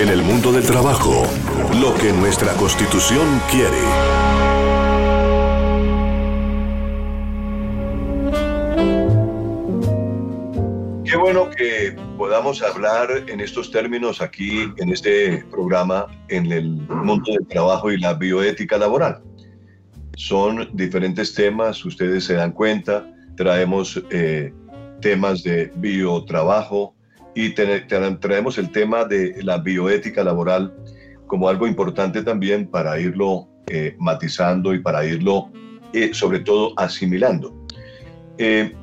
En el mundo del trabajo, lo que nuestra constitución quiere. Qué bueno que podamos hablar en estos términos aquí en este programa en el mundo del trabajo y la bioética laboral. Son diferentes temas, ustedes se dan cuenta, traemos eh, temas de biotrabajo y traemos el tema de la bioética laboral como algo importante también para irlo eh, matizando y para irlo eh, sobre todo asimilando. Eh,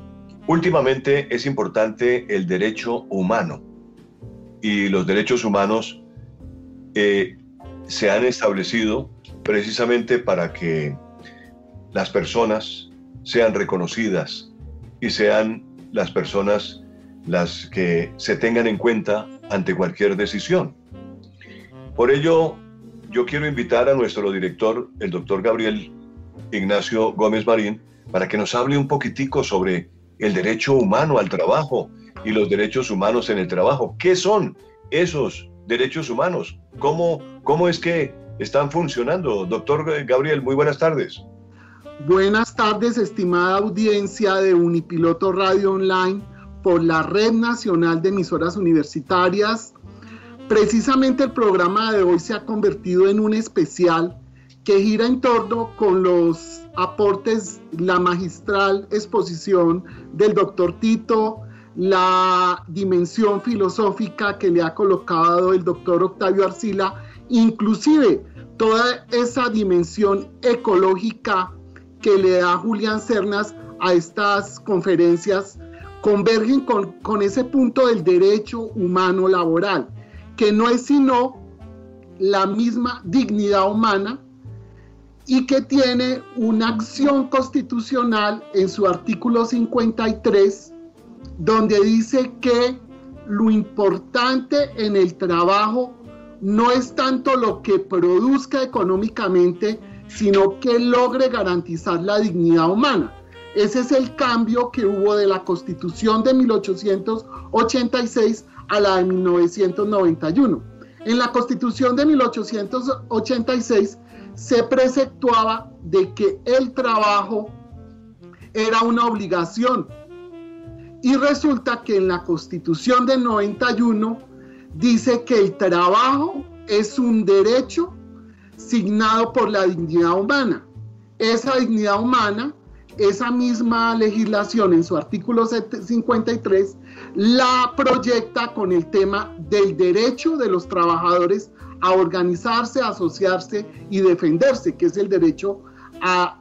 últimamente es importante el derecho humano y los derechos humanos se han establecido precisamente para que las personas sean reconocidas y sean las personas las que se tengan en cuenta ante cualquier decisión. Por ello, yo quiero invitar a nuestro director, el doctor Gabriel Ignacio Gómez Marín, para que nos hable un poquitico sobre el derecho humano al trabajo y los derechos humanos en el trabajo. ¿Qué son esos derechos humanos? ¿Cómo, cómo es que están funcionando? Doctor Gabriel, muy buenas tardes. Buenas tardes, estimada audiencia de Unipiloto Radio Online por la Red Nacional de Emisoras Universitarias. Precisamente el programa de hoy se ha convertido en un especial que gira en torno con los aportes, la magistral exposición del doctor Tito, la dimensión filosófica que le ha colocado el doctor Octavio Arcila, inclusive toda esa dimensión ecológica que le da Julián Cernas a estas conferencias convergen con, ese punto del derecho humano laboral, que no es sino la misma dignidad humana y que tiene una acción constitucional en su artículo 53, donde dice que lo importante en el trabajo no es tanto lo que produzca económicamente, sino que logre garantizar la dignidad humana. Ese es el cambio que hubo de la constitución de 1886 a la de 1991. En la constitución de 1886 se preceptuaba de que el trabajo era una obligación y resulta que en la constitución de 91 dice que el trabajo es un derecho signado por la dignidad humana. Esa dignidad humana, esa misma legislación en su artículo 53 la proyecta con el tema del derecho de los trabajadores a organizarse, a asociarse y defenderse, que es el derecho a,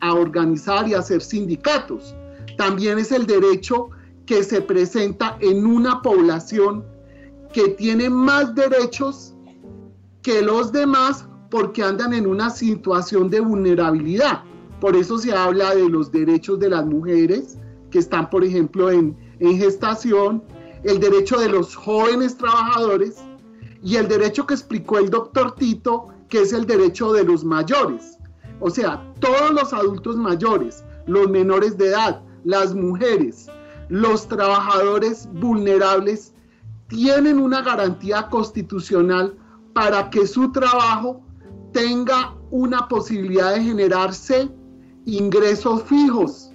a organizar y hacer sindicatos. También es el derecho que se presenta en una población que tiene más derechos que los demás porque andan en una situación de vulnerabilidad. Por eso se habla de los derechos de las mujeres que están, por ejemplo, en, gestación, el derecho de los jóvenes trabajadores y el derecho que explicó el doctor Tito, que es el derecho de los mayores. O sea, todos los adultos mayores, los menores de edad, las mujeres, los trabajadores vulnerables, tienen una garantía constitucional para que su trabajo tenga una posibilidad de generarse ingresos fijos,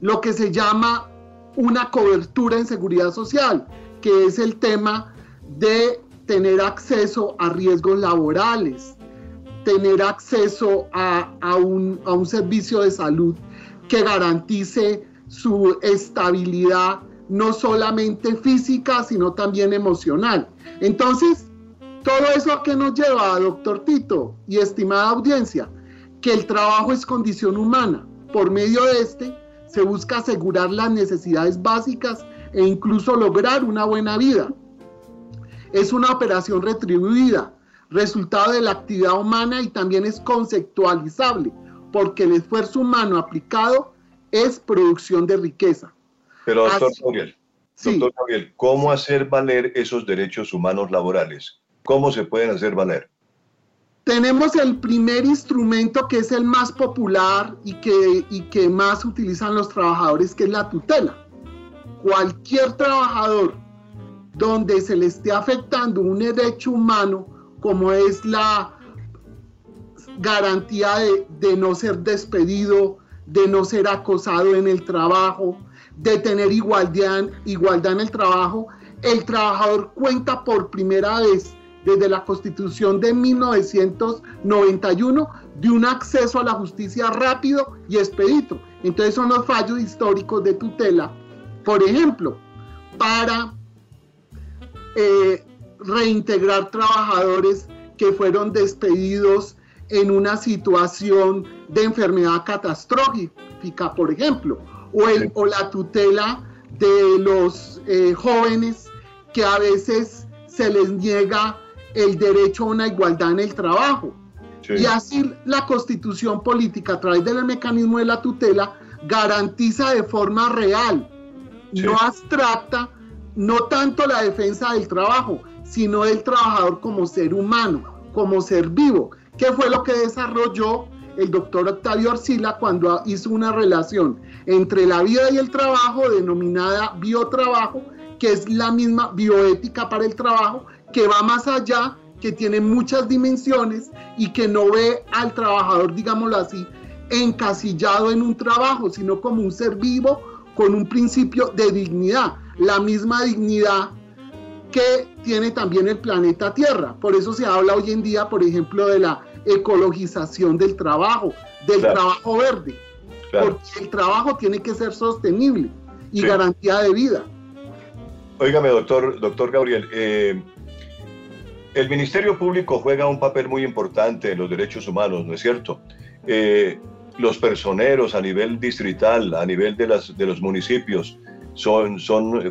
lo que se llama una cobertura en seguridad social, que es el tema de tener acceso a riesgos laborales, tener acceso a, un, a un servicio de salud que garantice su estabilidad no solamente física, sino también emocional. Entonces, todo eso a qué nos lleva, doctor Tito y estimada audiencia, que el trabajo es condición humana. Por medio de este se busca asegurar las necesidades básicas e incluso lograr una buena vida. Es una operación retribuida, resultado de la actividad humana y también es conceptualizable, porque el esfuerzo humano aplicado es producción de riqueza. Pero doctor Gabriel, doctor Gabriel, ¿cómo hacer valer esos derechos humanos laborales? ¿Cómo se pueden hacer valer? Tenemos el primer instrumento que es el más popular y que, más utilizan los trabajadores, que es la tutela. Cualquier trabajador donde se le esté afectando un derecho humano como es la garantía de, no ser despedido, de no ser acosado en el trabajo, de tener igualdad en el trabajo, el trabajador cuenta por primera vez desde la Constitución de 1991 de un acceso a la justicia rápido y expedito. Entonces son los fallos históricos de tutela, por ejemplo, para eh, reintegrar trabajadores que fueron despedidos en una situación de enfermedad catastrófica, por ejemplo, o, el, o la tutela de los eh, jóvenes que a veces se les niega el derecho a una igualdad en el trabajo. Y así la constitución política a través del mecanismo de la tutela garantiza de forma real, no abstracta, no tanto la defensa del trabajo, sino del trabajador como ser humano, como ser vivo, que fue lo que desarrolló el doctor Octavio Arcila cuando hizo una relación entre la vida y el trabajo denominada biotrabajo, que es la misma bioética para el trabajo, que va más allá, que tiene muchas dimensiones y que no ve al trabajador, digámoslo así, encasillado en un trabajo, sino como un ser vivo con un principio de dignidad, la misma dignidad que tiene también el planeta Tierra. Por eso se habla hoy en día, por ejemplo, de la ecologización del trabajo, del trabajo verde, porque el trabajo tiene que ser sostenible y garantía de vida. Óigame, doctor, doctor Gabriel, eh, el Ministerio Público juega un papel muy importante en los derechos humanos, ¿no es cierto? Eh, los personeros a nivel distrital, a nivel de, los municipios, son,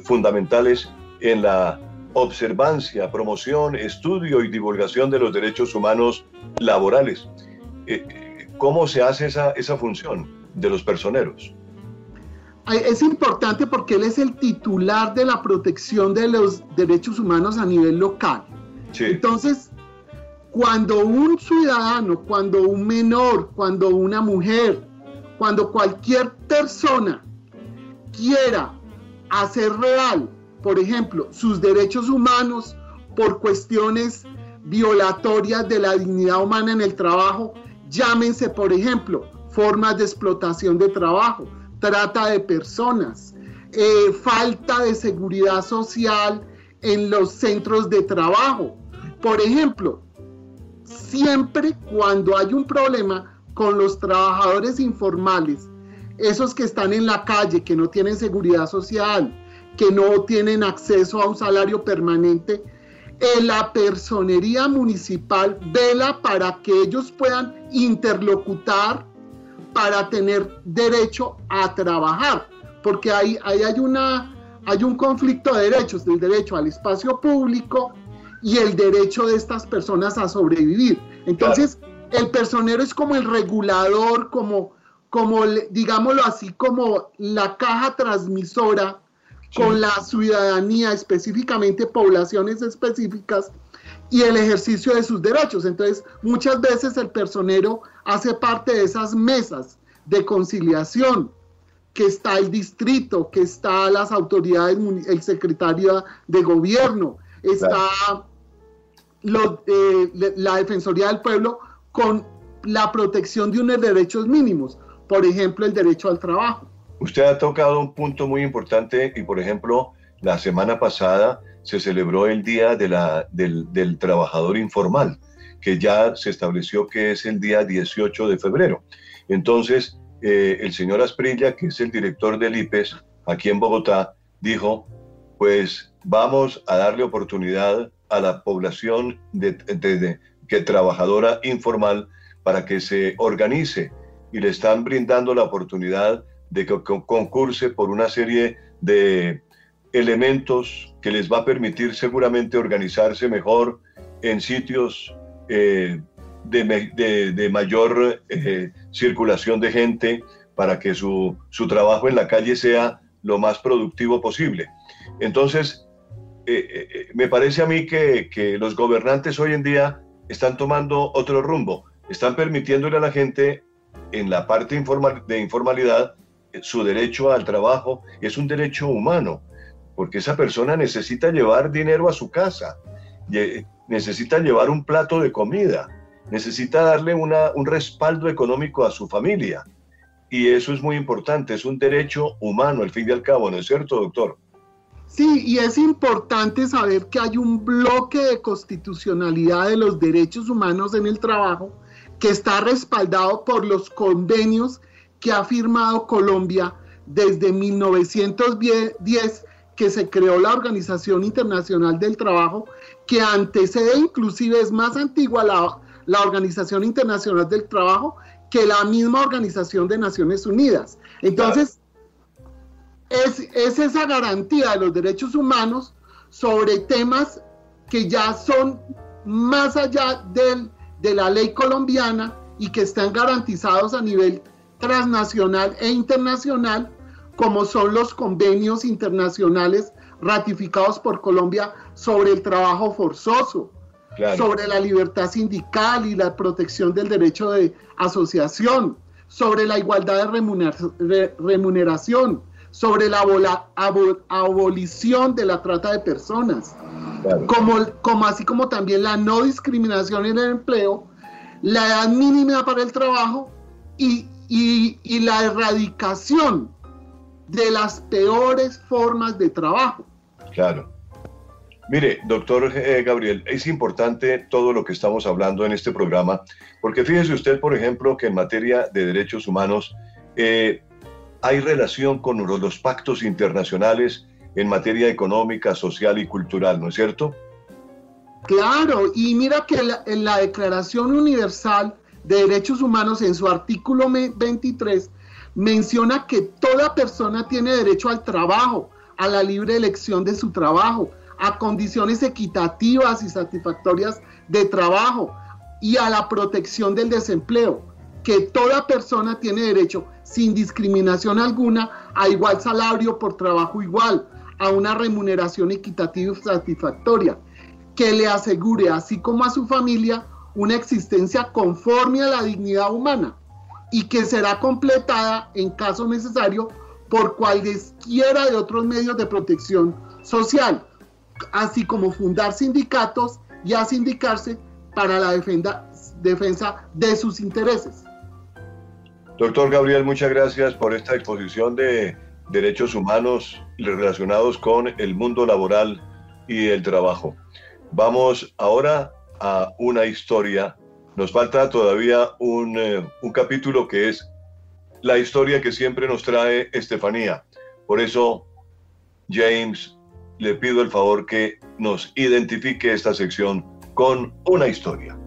fundamentales en la observancia, promoción, estudio y divulgación de los derechos humanos laborales. Eh, ¿Cómo se hace esa función de los personeros? Es importante porque él es el titular de la protección de los derechos humanos a nivel local. Entonces, cuando un ciudadano, cuando un menor, cuando una mujer, cuando cualquier persona quiera hacer real por ejemplo, sus derechos humanos por cuestiones violatorias de la dignidad humana en el trabajo, llámense, por ejemplo, formas de explotación de trabajo, trata de personas, eh, falta de seguridad social en los centros de trabajo. Por ejemplo, siempre cuando hay un problema con los trabajadores informales, esos que están en la calle, que no tienen seguridad social, que no tienen acceso a un salario permanente, la personería municipal vela para que ellos puedan interlocutar para tener derecho a trabajar, porque ahí, hay, hay un conflicto de derechos, del derecho al espacio público y el derecho de estas personas a sobrevivir. Entonces, el personero es como el regulador, como, como, digámoslo así, como la caja transmisora con la ciudadanía, específicamente poblaciones específicas, y el ejercicio de sus derechos. Entonces, muchas veces el personero hace parte de esas mesas de conciliación, que está el distrito, que está las autoridades, el secretario de gobierno, está eh, la Defensoría del Pueblo con la protección de unos derechos mínimos, por ejemplo, el derecho al trabajo. Usted ha tocado un punto muy importante y, por ejemplo, la semana pasada se celebró el Día de la, del, Trabajador Informal, que ya se estableció que es el día 18 de febrero. Entonces, eh, el señor Asprilla, que es el director del IPES aquí en Bogotá, dijo, pues vamos a darle oportunidad a la población de, que trabajadora informal para que se organice y le están brindando la oportunidad de que concurse por una serie de elementos que les va a permitir seguramente organizarse mejor en sitios eh, de, mayor eh, circulación de gente para que su, trabajo en la calle sea lo más productivo posible. Entonces, eh, me parece a mí que, los gobernantes hoy en día están tomando otro rumbo, están permitiéndole a la gente en la parte de informalidad su derecho al trabajo es un derecho humano, porque esa persona necesita llevar dinero a su casa, necesita llevar un plato de comida, necesita darle un respaldo económico a su familia. Y eso es muy importante, es un derecho humano, al fin y al cabo, ¿no es cierto, doctor? Sí, y es importante saber que hay un bloque de constitucionalidad de los derechos humanos en el trabajo que está respaldado por los convenios que ha firmado Colombia desde 1910 que se creó la Organización Internacional del Trabajo, que antecede inclusive, es más antigua la, la Organización Internacional del Trabajo que la misma Organización de Naciones Unidas. Entonces, es, es, esa garantía de los derechos humanos sobre temas que ya son más allá del, de la ley colombiana y que están garantizados a nivel transnacional e internacional, como son los convenios internacionales ratificados por Colombia sobre el trabajo forzoso, sobre la libertad sindical y la protección del derecho de asociación, sobre la igualdad de remuneración, sobre la abolición de la trata de personas, como, como así como también la no discriminación en el empleo, la edad mínima para el trabajo y, y la erradicación de las peores formas de trabajo. Claro. Mire, doctor eh, Gabriel, es importante todo lo que estamos hablando en este programa, porque fíjese usted, por ejemplo, que en materia de derechos humanos eh, hay relación con los pactos internacionales en materia económica, social y cultural, ¿no es cierto? Claro, y mira que en la Declaración Universal de Derechos Humanos, en su artículo 23, menciona que toda persona tiene derecho al trabajo, a la libre elección de su trabajo, a condiciones equitativas y satisfactorias de trabajo y a la protección del desempleo, que toda persona tiene derecho, sin discriminación alguna, a igual salario por trabajo igual, a una remuneración equitativa y satisfactoria, que le asegure, así como a su familia, una existencia conforme a la dignidad humana y que será completada en caso necesario por cualesquiera de otros medios de protección social, así como fundar sindicatos y a sindicarse para la defensa de sus intereses. Doctor Gabriel, muchas gracias por esta exposición de derechos humanos relacionados con el mundo laboral y el trabajo. Vamos ahora a una historia. Nos falta todavía un, eh, un capítulo que es la historia que siempre nos trae Estefanía. Por eso, James, le pido el favor que nos identifique esta sección con una historia.